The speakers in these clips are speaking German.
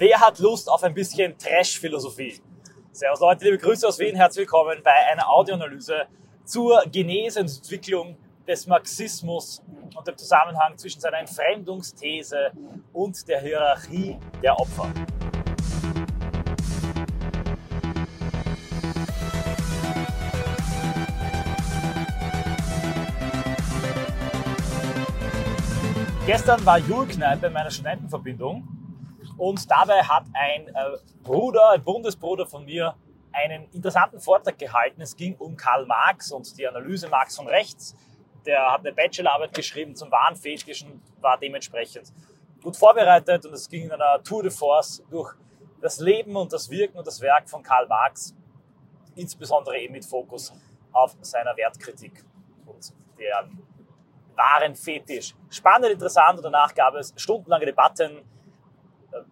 Wer hat Lust auf ein bisschen Trash-Philosophie? Servus Leute, liebe Grüße aus Wien, herzlich willkommen bei einer Audioanalyse zur Genese und Entwicklung des Marxismus und dem Zusammenhang zwischen seiner Entfremdungsthese und der Hierarchie der Opfer. Gestern war Julkneipe in meiner Studentenverbindung und dabei hat ein äh, Bruder, ein Bundesbruder von mir, einen interessanten Vortrag gehalten. Es ging um Karl Marx und die Analyse Marx von rechts. Der hat eine Bachelorarbeit geschrieben zum Wahnfetisch und war dementsprechend gut vorbereitet. Und es ging in einer Tour de Force durch das Leben und das Wirken und das Werk von Karl Marx, insbesondere eben mit Fokus auf seiner Wertkritik und deren wahren Fetisch. Spannend, interessant und danach gab es stundenlange Debatten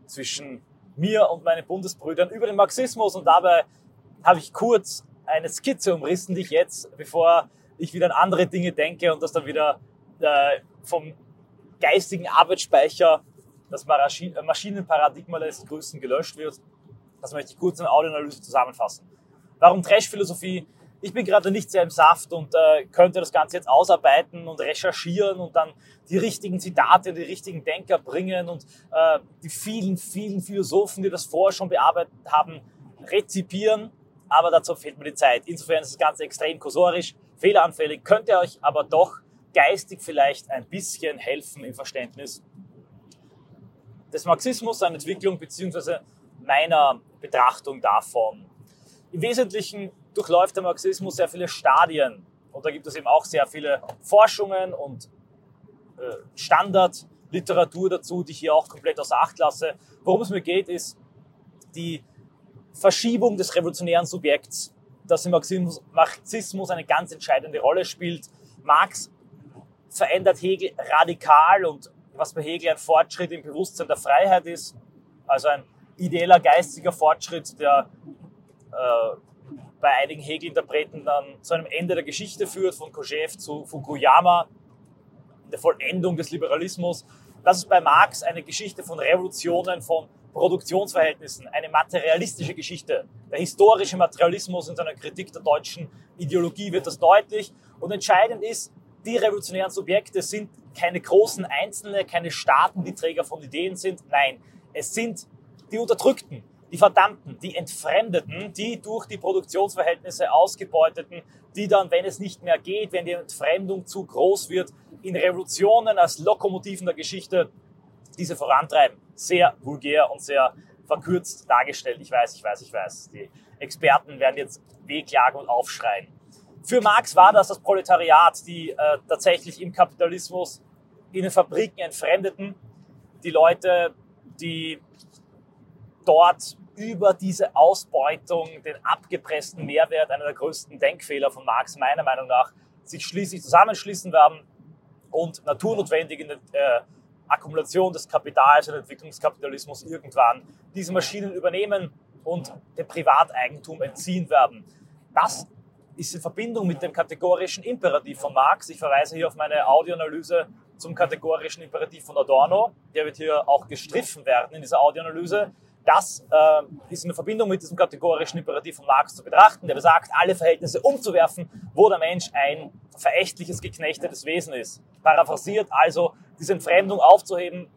zwischen mir und meinen Bundesbrüdern über den Marxismus und dabei habe ich kurz eine Skizze umrissen, die ich jetzt, bevor ich wieder an andere Dinge denke und das dann wieder äh, vom geistigen Arbeitsspeicher, das Maschinenparadigma lässt grüßen, gelöscht wird. Das möchte ich kurz in Audioanalyse zusammenfassen. Warum Trash-Philosophie? Ich bin gerade nicht sehr im Saft und äh, könnte das Ganze jetzt ausarbeiten und recherchieren und dann die richtigen Zitate, die richtigen Denker bringen und äh, die vielen, vielen Philosophen, die das vorher schon bearbeitet haben, rezipieren. Aber dazu fehlt mir die Zeit. Insofern ist das Ganze extrem kursorisch, fehleranfällig, könnte euch aber doch geistig vielleicht ein bisschen helfen im Verständnis des Marxismus, seiner Entwicklung beziehungsweise meiner Betrachtung davon. Im Wesentlichen durchläuft der Marxismus sehr viele Stadien. Und da gibt es eben auch sehr viele Forschungen und äh, Standardliteratur dazu, die ich hier auch komplett außer Acht lasse. Worum es mir geht, ist die Verschiebung des revolutionären Subjekts, das im Marxismus, Marxismus eine ganz entscheidende Rolle spielt. Marx verändert Hegel radikal und was bei Hegel ein Fortschritt im Bewusstsein der Freiheit ist, also ein ideeller geistiger Fortschritt, der äh, bei einigen Hegel-Interpreten dann zu einem Ende der Geschichte führt, von Kojève zu Fukuyama, der Vollendung des Liberalismus. Das ist bei Marx eine Geschichte von Revolutionen, von Produktionsverhältnissen, eine materialistische Geschichte. Der historische Materialismus in seiner Kritik der deutschen Ideologie wird das deutlich. Und entscheidend ist, die revolutionären Subjekte sind keine großen Einzelne, keine Staaten, die Träger von Ideen sind. Nein, es sind die Unterdrückten, die Verdammten, die Entfremdeten, die durch die Produktionsverhältnisse ausgebeuteten, die dann, wenn es nicht mehr geht, wenn die Entfremdung zu groß wird, in Revolutionen als Lokomotiven der Geschichte diese vorantreiben. Sehr vulgär und sehr verkürzt dargestellt. Ich weiß, ich weiß, ich weiß. Die Experten werden jetzt wehklagen und aufschreien. Für Marx war das das Proletariat, die äh, tatsächlich im Kapitalismus in den Fabriken entfremdeten, die Leute, die dort über diese Ausbeutung, den abgepressten Mehrwert, einer der größten Denkfehler von Marx meiner Meinung nach, sich schließlich zusammenschließen werden und naturnotwendig in der äh, Akkumulation des Kapitals und Entwicklungskapitalismus irgendwann diese Maschinen übernehmen und dem Privateigentum entziehen werden. Das ist in Verbindung mit dem kategorischen Imperativ von Marx. Ich verweise hier auf meine Audioanalyse zum kategorischen Imperativ von Adorno. Der wird hier auch gestriffen werden in dieser Audioanalyse. Das äh, ist in Verbindung mit diesem kategorischen Imperativ von Marx zu betrachten, der besagt, alle Verhältnisse umzuwerfen, wo der Mensch ein verächtliches, geknechtetes Wesen ist. Paraphrasiert also, diese Entfremdung aufzuheben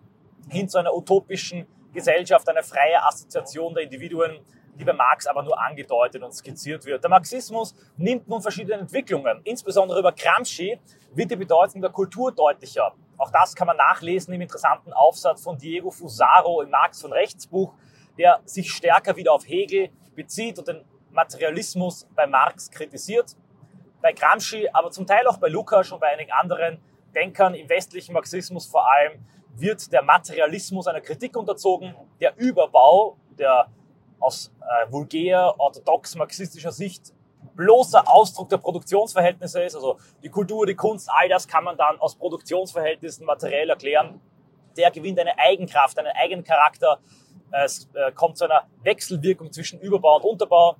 hin zu einer utopischen Gesellschaft, einer freien Assoziation der Individuen, die bei Marx aber nur angedeutet und skizziert wird. Der Marxismus nimmt nun verschiedene Entwicklungen. Insbesondere über Gramsci wird die Bedeutung der Kultur deutlicher. Auch das kann man nachlesen im interessanten Aufsatz von Diego Fusaro im Marx von Rechts Buch, der sich stärker wieder auf Hegel bezieht und den Materialismus bei Marx kritisiert. Bei Gramsci, aber zum Teil auch bei Lukács und bei einigen anderen Denkern im westlichen Marxismus vor allem, wird der Materialismus einer Kritik unterzogen. Der Überbau, der aus äh, vulgär, orthodox marxistischer Sicht bloßer Ausdruck der Produktionsverhältnisse ist, also die Kultur, die Kunst, all das kann man dann aus Produktionsverhältnissen materiell erklären. Der gewinnt eine Eigenkraft, einen eigenen Charakter, es äh, kommt zu einer Wechselwirkung zwischen Überbau und Unterbau.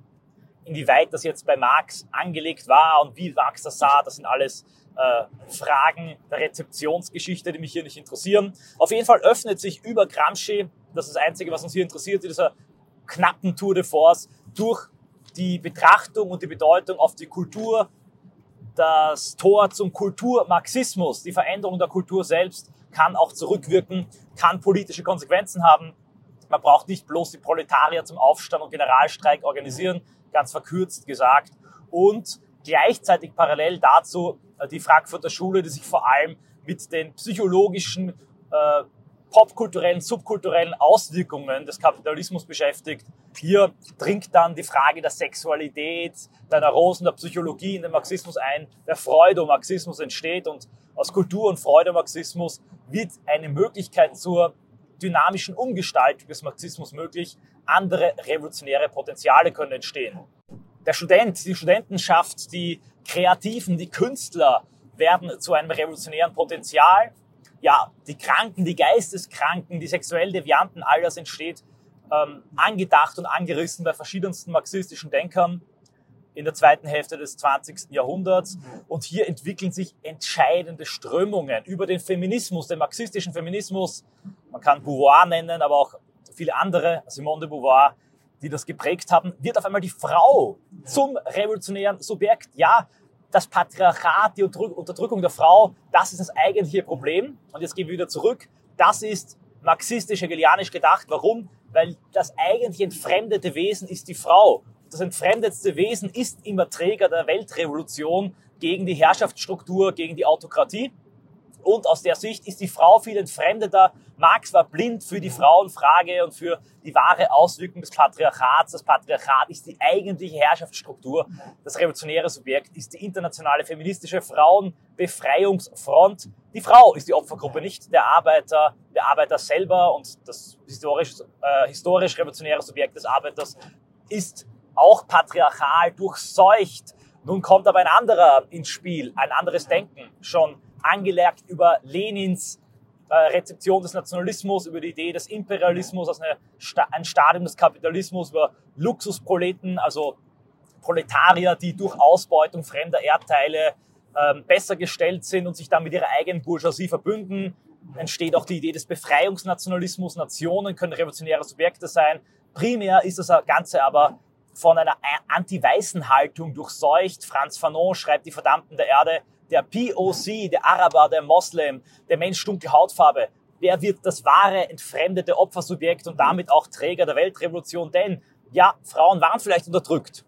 Inwieweit das jetzt bei Marx angelegt war und wie Marx das sah, das sind alles äh, Fragen der Rezeptionsgeschichte, die mich hier nicht interessieren. Auf jeden Fall öffnet sich über Gramsci das ist das Einzige, was uns hier interessiert, in dieser knappen Tour de Force, durch die Betrachtung und die Bedeutung auf die Kultur, das Tor zum Kulturmarxismus, die Veränderung der Kultur selbst, kann auch zurückwirken, kann politische Konsequenzen haben. Man braucht nicht bloß die Proletarier zum Aufstand und Generalstreik organisieren, ganz verkürzt gesagt. Und gleichzeitig parallel dazu äh, die Frankfurter Schule, die sich vor allem mit den psychologischen, äh, popkulturellen, subkulturellen Auswirkungen des Kapitalismus beschäftigt. Hier dringt dann die Frage der Sexualität, der Neurosen, der Psychologie in den Marxismus ein, der Freudomarxismus entsteht und aus Kultur- und Freudomarxismus wird eine Möglichkeit zur dynamischen Umgestaltung des Marxismus möglich. Andere revolutionäre Potenziale können entstehen. Der Student, die Studentenschaft, die Kreativen, die Künstler werden zu einem revolutionären Potenzial. Ja, die Kranken, die Geisteskranken, die sexuell Devianten, all das entsteht ähm, angedacht und angerissen bei verschiedensten marxistischen Denkern in der zweiten Hälfte des 20. Jahrhunderts. Und hier entwickeln sich entscheidende Strömungen über den Feminismus, den marxistischen Feminismus. Man kann Beauvoir nennen, aber auch viele andere, Simone de Beauvoir, die das geprägt haben, wird auf einmal die Frau zum revolutionären Subjekt. Ja, das Patriarchat, die Unterdrückung der Frau, das ist das eigentliche Problem. Und jetzt gehen wir wieder zurück. Das ist marxistisch, hegelianisch gedacht. Warum? Weil das eigentlich entfremdete Wesen ist die Frau. Das entfremdetste Wesen ist immer Träger der Weltrevolution gegen die Herrschaftsstruktur, gegen die Autokratie. Und aus der Sicht ist die Frau viel entfremdeter. Marx war blind für die Frauenfrage und für die wahre Auswirkung des Patriarchats. Das Patriarchat ist die eigentliche Herrschaftsstruktur. Das revolutionäre Subjekt ist die internationale feministische Frauenbefreiungsfront. Die Frau ist die Opfergruppe, nicht der Arbeiter, der Arbeiter selber und das historisch, äh, historisch revolutionäre Subjekt des Arbeiters ist auch patriarchal durchseucht. Nun kommt aber ein anderer ins Spiel, ein anderes Denken, schon angelegt über Lenins äh, Rezeption des Nationalismus, über die Idee des Imperialismus als eine, ein Stadium des Kapitalismus, über Luxusproleten, also Proletarier, die durch Ausbeutung fremder Erdteile ähm, besser gestellt sind und sich dann mit ihrer eigenen Bourgeoisie verbünden. Entsteht auch die Idee des Befreiungsnationalismus. Nationen können revolutionäre Subjekte sein. Primär ist das Ganze aber von einer anti-weißen Haltung durchseucht. Franz Fanon schreibt die Verdammten der Erde der POC, der Araber, der Moslem, der Mensch dunkle Hautfarbe, der wird das wahre, entfremdete Opfersubjekt und damit auch Träger der Weltrevolution. Denn ja, Frauen waren vielleicht unterdrückt.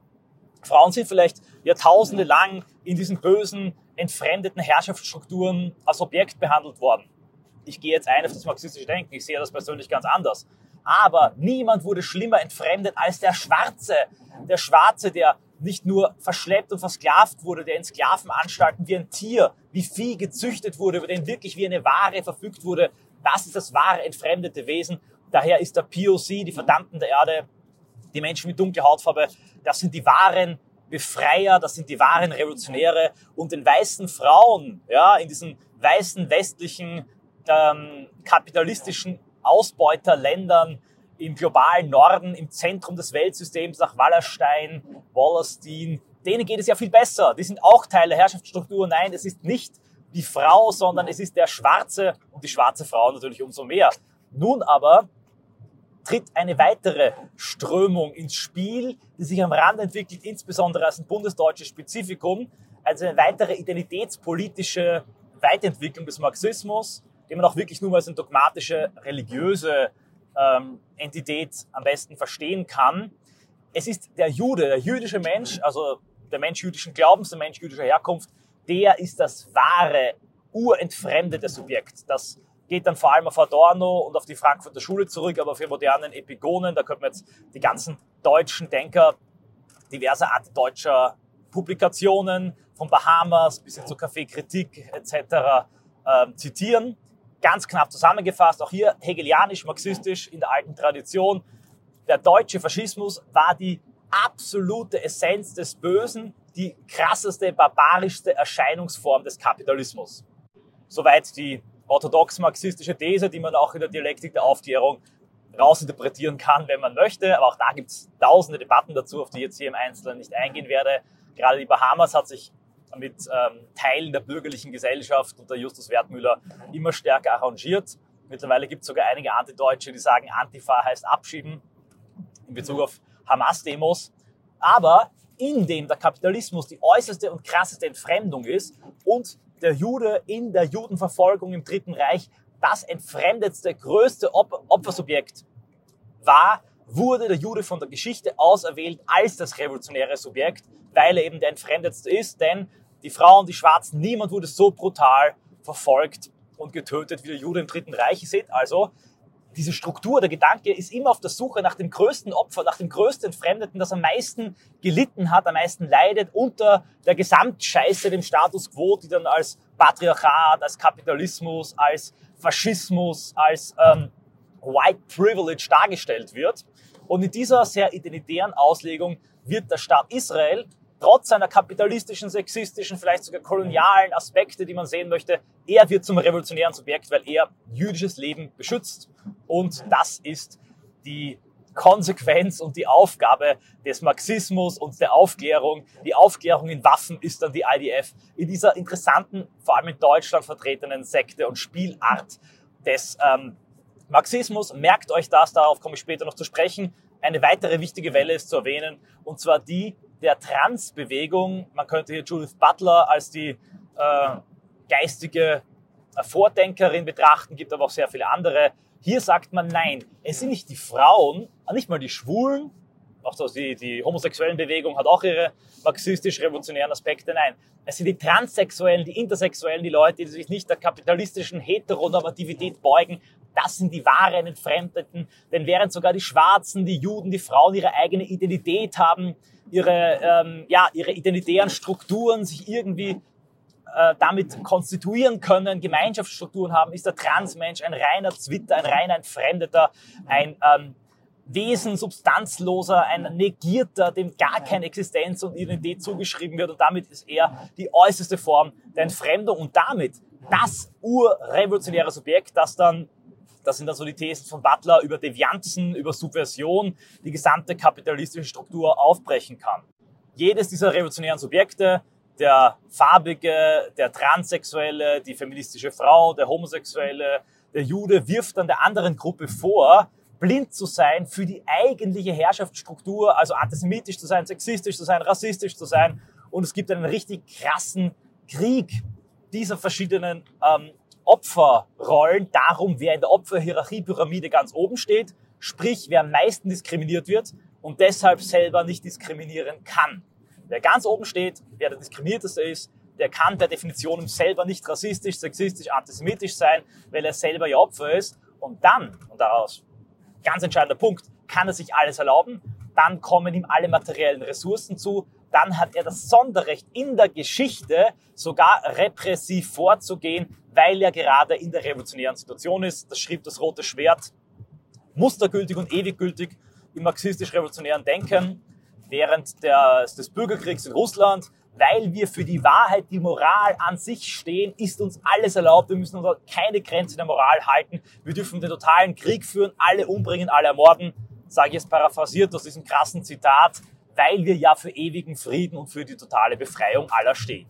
Frauen sind vielleicht Jahrtausende lang in diesen bösen, entfremdeten Herrschaftsstrukturen als Objekt behandelt worden. Ich gehe jetzt ein auf das marxistische Denken, ich sehe das persönlich ganz anders. Aber niemand wurde schlimmer entfremdet als der Schwarze. Der Schwarze, der nicht nur verschleppt und versklavt wurde, der in Sklavenanstalten wie ein Tier, wie Vieh gezüchtet wurde, über den wirklich wie eine Ware verfügt wurde. Das ist das wahre entfremdete Wesen. Daher ist der POC, die Verdammten der Erde, die Menschen mit dunkler Hautfarbe, das sind die wahren Befreier, das sind die wahren Revolutionäre. Und den weißen Frauen, ja, in diesen weißen westlichen ähm, kapitalistischen Ausbeuterländern, im globalen Norden, im Zentrum des Weltsystems nach Wallerstein, Wallerstein, denen geht es ja viel besser. Die sind auch Teil der Herrschaftsstruktur. Nein, es ist nicht die Frau, sondern es ist der Schwarze und die schwarze Frau natürlich umso mehr. Nun aber tritt eine weitere Strömung ins Spiel, die sich am Rand entwickelt, insbesondere als ein bundesdeutsches Spezifikum, also eine weitere identitätspolitische Weiterentwicklung des Marxismus, den man auch wirklich nur als eine dogmatische, religiöse ähm, Entität am besten verstehen kann. Es ist der Jude, der jüdische Mensch, also der Mensch jüdischen Glaubens, der Mensch jüdischer Herkunft, der ist das wahre, urentfremdete Subjekt. Das geht dann vor allem auf Adorno und auf die Frankfurter Schule zurück, aber für modernen Epigonen, da können wir jetzt die ganzen deutschen Denker diverser Art deutscher Publikationen, von Bahamas bis hin zur Kaffeekritik etc. Äh, zitieren ganz knapp zusammengefasst, auch hier hegelianisch, marxistisch in der alten Tradition. Der deutsche Faschismus war die absolute Essenz des Bösen, die krasseste, barbarischste Erscheinungsform des Kapitalismus. Soweit die orthodox-marxistische These, die man auch in der Dialektik der Aufklärung rausinterpretieren kann, wenn man möchte. Aber auch da gibt es tausende Debatten dazu, auf die ich jetzt hier im Einzelnen nicht eingehen werde. Gerade die Bahamas hat sich mit ähm, Teilen der bürgerlichen Gesellschaft unter Justus Wertmüller immer stärker arrangiert. Mittlerweile gibt es sogar einige Antideutsche, die sagen, Antifa heißt abschieben in Bezug auf Hamas-Demos. Aber indem der Kapitalismus die äußerste und krasseste Entfremdung ist und der Jude in der Judenverfolgung im Dritten Reich das entfremdetste, größte Opfersubjekt war, wurde der Jude von der Geschichte auserwählt als das revolutionäre Subjekt, weil er eben der entfremdetste ist, denn die Frauen, die Schwarzen, niemand wurde so brutal verfolgt und getötet wie der Jude im Dritten Reich. Ihr also, diese Struktur, der Gedanke ist immer auf der Suche nach dem größten Opfer, nach dem größten Entfremdeten, das am meisten gelitten hat, am meisten leidet unter der Gesamtscheiße, dem Status quo, die dann als Patriarchat, als Kapitalismus, als Faschismus, als ähm, White Privilege dargestellt wird. Und in dieser sehr identitären Auslegung wird der Staat Israel trotz seiner kapitalistischen, sexistischen, vielleicht sogar kolonialen Aspekte, die man sehen möchte, er wird zum revolutionären Subjekt, weil er jüdisches Leben beschützt. Und das ist die Konsequenz und die Aufgabe des Marxismus und der Aufklärung. Die Aufklärung in Waffen ist dann die IDF in dieser interessanten, vor allem in Deutschland vertretenen Sekte und Spielart des ähm, Marxismus. Merkt euch das, darauf komme ich später noch zu sprechen. Eine weitere wichtige Welle ist zu erwähnen, und zwar die der Transbewegung. Man könnte hier Judith Butler als die äh, geistige äh, Vordenkerin betrachten, gibt aber auch sehr viele andere. Hier sagt man nein, es sind nicht die Frauen, nicht mal die Schwulen, auch so die, die homosexuellen Bewegung hat auch ihre marxistisch-revolutionären Aspekte. Nein, es sind die Transsexuellen, die Intersexuellen, die Leute, die sich nicht der kapitalistischen Heteronormativität beugen. Das sind die wahren Entfremdeten. Denn während sogar die Schwarzen, die Juden, die Frauen ihre eigene Identität haben, ihre, ähm, ja, ihre identitären Strukturen sich irgendwie äh, damit konstituieren können, Gemeinschaftsstrukturen haben, ist der Transmensch ein reiner Zwitter, ein reiner Entfremdeter, ein ähm, Wesen, substanzloser, ein Negierter, dem gar keine Existenz und Identität zugeschrieben wird. Und damit ist er die äußerste Form der Entfremdung. Und damit das urrevolutionäre Subjekt, das dann das sind dann so die Thesen von Butler über Devianzen, über Subversion, die gesamte kapitalistische Struktur aufbrechen kann. Jedes dieser revolutionären Subjekte, der farbige, der transsexuelle, die feministische Frau, der homosexuelle, der Jude, wirft dann der anderen Gruppe vor, blind zu sein für die eigentliche Herrschaftsstruktur, also antisemitisch zu sein, sexistisch zu sein, rassistisch zu sein. Und es gibt einen richtig krassen Krieg dieser verschiedenen ähm, Opferrollen darum, wer in der Opferhierarchiepyramide ganz oben steht, sprich wer am meisten diskriminiert wird und deshalb selber nicht diskriminieren kann. Wer ganz oben steht, wer der diskriminierteste ist, der kann per Definition selber nicht rassistisch, sexistisch, antisemitisch sein, weil er selber ja Opfer ist. Und dann, und daraus ganz entscheidender Punkt, kann er sich alles erlauben, dann kommen ihm alle materiellen Ressourcen zu, dann hat er das Sonderrecht in der Geschichte sogar repressiv vorzugehen, weil er gerade in der revolutionären Situation ist. Das schrieb das Rote Schwert mustergültig und ewiggültig im marxistisch-revolutionären Denken während der, des Bürgerkriegs in Russland. Weil wir für die Wahrheit, die Moral an sich stehen, ist uns alles erlaubt. Wir müssen uns keine Grenze der Moral halten. Wir dürfen den totalen Krieg führen, alle umbringen, alle ermorden. Sage ich jetzt paraphrasiert aus diesem krassen Zitat, weil wir ja für ewigen Frieden und für die totale Befreiung aller stehen.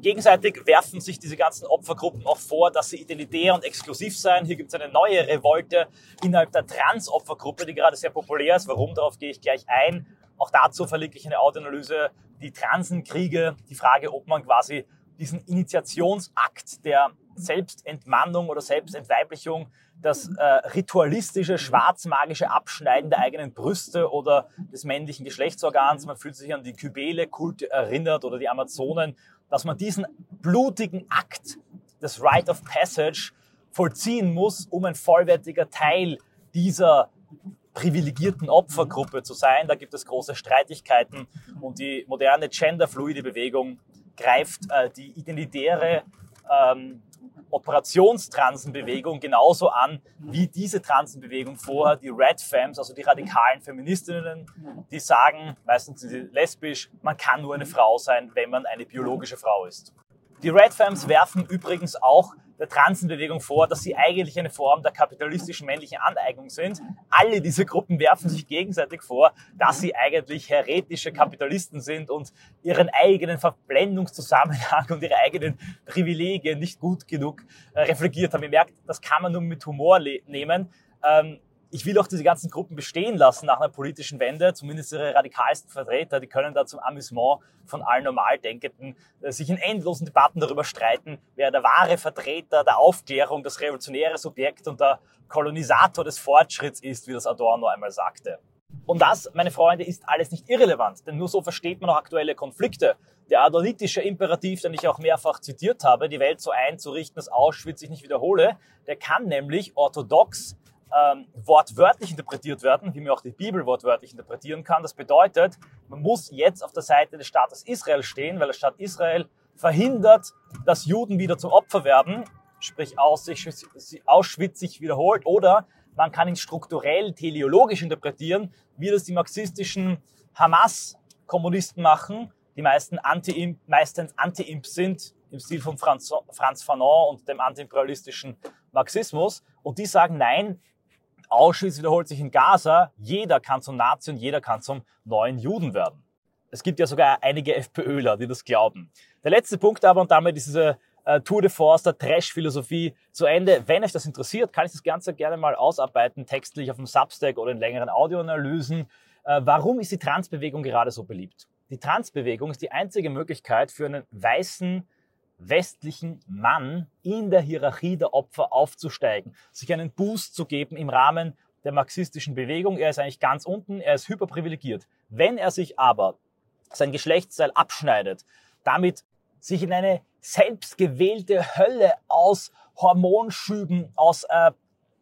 Gegenseitig werfen sich diese ganzen Opfergruppen auch vor, dass sie identitär und exklusiv seien. Hier gibt es eine neue Revolte innerhalb der Trans-Opfergruppe, die gerade sehr populär ist. Warum? Darauf gehe ich gleich ein. Auch dazu verlinke ich eine Audioanalyse, die Transenkriege, die Frage, ob man quasi diesen Initiationsakt der Selbstentmannung oder Selbstentweiblichung, das äh, ritualistische, schwarzmagische Abschneiden der eigenen Brüste oder des männlichen Geschlechtsorgans, man fühlt sich an die Kybele-Kulte erinnert oder die Amazonen dass man diesen blutigen Akt des Rite of Passage vollziehen muss, um ein vollwertiger Teil dieser privilegierten Opfergruppe zu sein. Da gibt es große Streitigkeiten und die moderne genderfluide Bewegung greift äh, die identitäre ähm, Operationstransenbewegung genauso an wie diese Transenbewegung vorher, die Red Femmes, also die radikalen Feministinnen, die sagen, meistens sind sie lesbisch, man kann nur eine Frau sein, wenn man eine biologische Frau ist. Die Red Femmes werfen übrigens auch der Transenbewegung vor, dass sie eigentlich eine Form der kapitalistischen männlichen Aneignung sind. Alle diese Gruppen werfen sich gegenseitig vor, dass sie eigentlich heretische Kapitalisten sind und ihren eigenen Verblendungszusammenhang und ihre eigenen Privilegien nicht gut genug äh, reflektiert haben. Ihr merkt, das kann man nur mit Humor nehmen. Ähm, ich will auch diese ganzen Gruppen bestehen lassen nach einer politischen Wende, zumindest ihre radikalsten Vertreter, die können da zum Amüsement von allen Normaldenkenden äh, sich in endlosen Debatten darüber streiten, wer der wahre Vertreter der Aufklärung, das revolutionäre Subjekt und der Kolonisator des Fortschritts ist, wie das Adorno einmal sagte. Und das, meine Freunde, ist alles nicht irrelevant, denn nur so versteht man auch aktuelle Konflikte. Der adonitische Imperativ, den ich auch mehrfach zitiert habe, die Welt so einzurichten, dass Auschwitz sich nicht wiederhole, der kann nämlich orthodox ähm, wortwörtlich interpretiert werden, wie man auch die Bibel wortwörtlich interpretieren kann. Das bedeutet, man muss jetzt auf der Seite des Staates Israel stehen, weil der Staat Israel verhindert, dass Juden wieder zum Opfer werden, sprich Auschwitz sich wiederholt, oder man kann ihn strukturell, teleologisch interpretieren, wie das die marxistischen Hamas-Kommunisten machen, die meisten Anti meistens Anti-Imp sind, im Stil von Franz, Franz Fanon und dem antiimperialistischen Marxismus. Und die sagen, nein, Auschwitz wiederholt sich in Gaza. Jeder kann zum Nazi und jeder kann zum neuen Juden werden. Es gibt ja sogar einige FPÖler, die das glauben. Der letzte Punkt aber, und damit ist diese äh, Tour de Force der Trash-Philosophie zu Ende. Wenn euch das interessiert, kann ich das Ganze gerne mal ausarbeiten, textlich auf dem Substack oder in längeren Audioanalysen. Äh, warum ist die Transbewegung gerade so beliebt? Die Transbewegung ist die einzige Möglichkeit für einen weißen, westlichen Mann in der Hierarchie der Opfer aufzusteigen, sich einen Boost zu geben im Rahmen der marxistischen Bewegung. Er ist eigentlich ganz unten, er ist hyperprivilegiert. Wenn er sich aber sein Geschlechtsteil abschneidet, damit sich in eine selbstgewählte Hölle aus Hormonschüben, aus äh,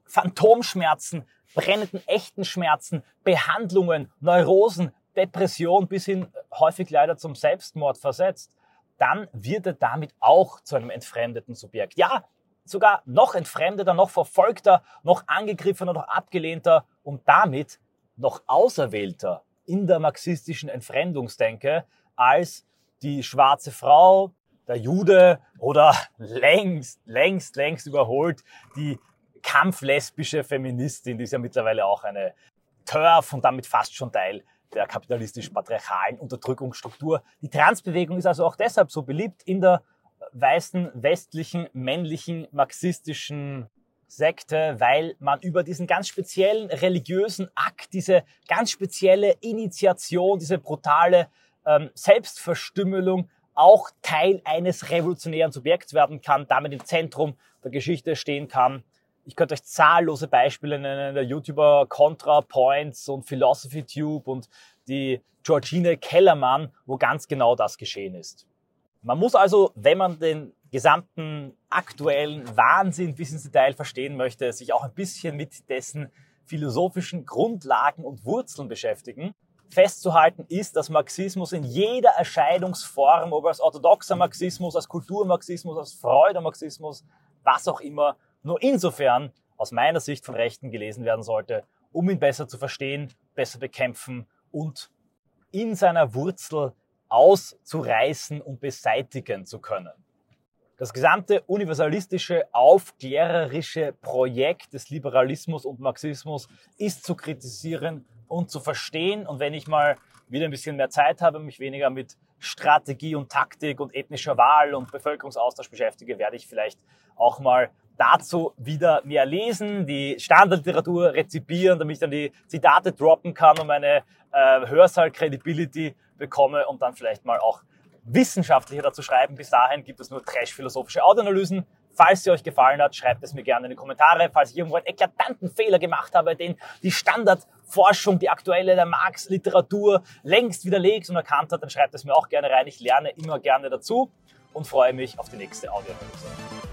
Phantomschmerzen, brennenden echten Schmerzen, Behandlungen, Neurosen, Depression bis hin häufig leider zum Selbstmord versetzt, dann wird er damit auch zu einem entfremdeten Subjekt. Ja, sogar noch entfremdeter, noch verfolgter, noch angegriffener, noch abgelehnter und damit noch auserwählter in der marxistischen Entfremdungsdenke als die schwarze Frau, der Jude oder längst, längst, längst überholt die kampflesbische Feministin, die ist ja mittlerweile auch eine TERF und damit fast schon Teil der kapitalistisch-patriarchalen Unterdrückungsstruktur. Die Transbewegung ist also auch deshalb so beliebt in der weißen, westlichen, männlichen, marxistischen Sekte, weil man über diesen ganz speziellen religiösen Akt, diese ganz spezielle Initiation, diese brutale ähm, Selbstverstümmelung auch Teil eines revolutionären Subjekts werden kann, damit im Zentrum der Geschichte stehen kann ich könnte euch zahllose Beispiele nennen, der YouTuber ContraPoints und Philosophy Tube und die Georgine Kellermann, wo ganz genau das geschehen ist. Man muss also, wenn man den gesamten aktuellen Wahnsinn bis ins Detail verstehen möchte, sich auch ein bisschen mit dessen philosophischen Grundlagen und Wurzeln beschäftigen. Festzuhalten ist, dass Marxismus in jeder Erscheinungsform, ob als orthodoxer Marxismus, als Kulturmarxismus, als Freudemarxismus, was auch immer, nur insofern aus meiner Sicht von Rechten gelesen werden sollte, um ihn besser zu verstehen, besser bekämpfen und in seiner Wurzel auszureißen und beseitigen zu können. Das gesamte universalistische, aufklärerische Projekt des Liberalismus und Marxismus ist zu kritisieren und zu verstehen. Und wenn ich mal wieder ein bisschen mehr Zeit habe, mich weniger mit Strategie und Taktik und ethnischer Wahl und Bevölkerungsaustausch beschäftige, werde ich vielleicht auch mal dazu wieder mehr lesen, die Standardliteratur rezipieren, damit ich dann die Zitate droppen kann und meine äh, Hörsaal-Credibility bekomme und dann vielleicht mal auch wissenschaftlicher dazu schreiben. Bis dahin gibt es nur trash-philosophische Audioanalysen. Falls sie euch gefallen hat, schreibt es mir gerne in die Kommentare. Falls ich irgendwo einen eklatanten Fehler gemacht habe, den die Standardforschung, die aktuelle der Marx-Literatur längst widerlegt und erkannt hat, dann schreibt es mir auch gerne rein. Ich lerne immer gerne dazu und freue mich auf die nächste Audioanalyse.